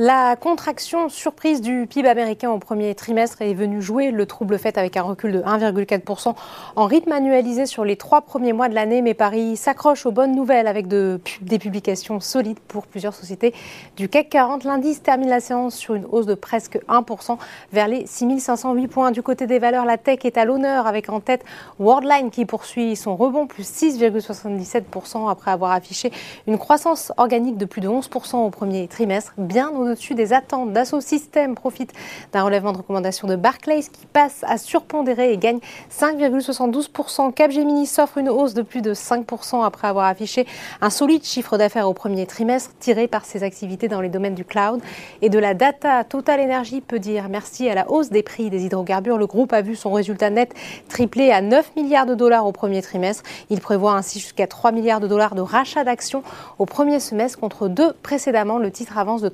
La contraction surprise du PIB américain au premier trimestre est venue jouer le trouble fait avec un recul de 1,4% en rythme annualisé sur les trois premiers mois de l'année. Mais Paris s'accroche aux bonnes nouvelles avec de, des publications solides pour plusieurs sociétés du CAC 40. L'indice termine la séance sur une hausse de presque 1% vers les 6508 points. Du côté des valeurs, la tech est à l'honneur avec en tête Worldline qui poursuit son rebond plus 6,77% après avoir affiché une croissance organique de plus de 11% au premier trimestre, bien au-dessus des attentes. Dassault Systèmes profite d'un relèvement de recommandation de Barclays qui passe à surpondérer et gagne 5,72%. Capgemini s'offre une hausse de plus de 5% après avoir affiché un solide chiffre d'affaires au premier trimestre tiré par ses activités dans les domaines du cloud et de la data. Total Energy peut dire merci à la hausse des prix des hydrocarbures. Le groupe a vu son résultat net tripler à 9 milliards de dollars au premier trimestre. Il prévoit ainsi jusqu'à 3 milliards de dollars de rachat d'actions au premier semestre contre deux précédemment. Le titre avance de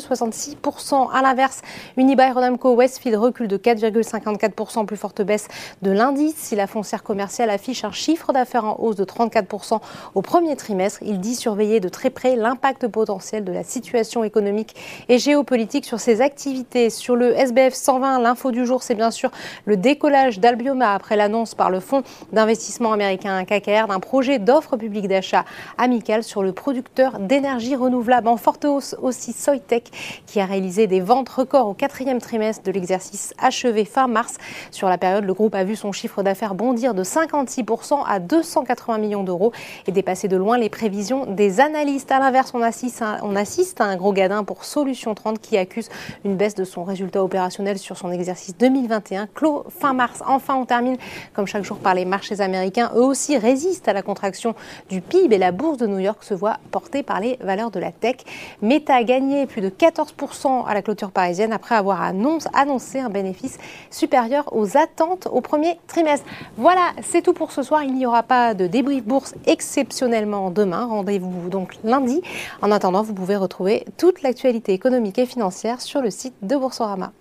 3, 66%. À l'inverse, Unibail Rodamco Westfield recule de 4,54%, plus forte baisse de l'indice. Si la foncière commerciale affiche un chiffre d'affaires en hausse de 34% au premier trimestre, il dit surveiller de très près l'impact potentiel de la situation économique et géopolitique sur ses activités. Sur le SBF 120, l'info du jour, c'est bien sûr le décollage d'Albioma après l'annonce par le fonds d'investissement américain KKR d'un projet d'offre publique d'achat amical sur le producteur d'énergie renouvelable. En forte hausse aussi Soitec qui a réalisé des ventes records au quatrième trimestre de l'exercice achevé fin mars. Sur la période, le groupe a vu son chiffre d'affaires bondir de 56% à 280 millions d'euros et dépasser de loin les prévisions des analystes. À l'inverse, on assiste, à, on assiste à un gros gadin pour Solution 30 qui accuse une baisse de son résultat opérationnel sur son exercice 2021 clos fin mars. Enfin, on termine comme chaque jour par les marchés américains. Eux aussi résistent à la contraction du PIB et la bourse de New York se voit portée par les valeurs de la tech. Meta a gagné plus de 14% à la clôture parisienne après avoir annoncé un bénéfice supérieur aux attentes au premier trimestre. Voilà, c'est tout pour ce soir. Il n'y aura pas de débrief bourse exceptionnellement demain. Rendez-vous donc lundi. En attendant, vous pouvez retrouver toute l'actualité économique et financière sur le site de Boursorama.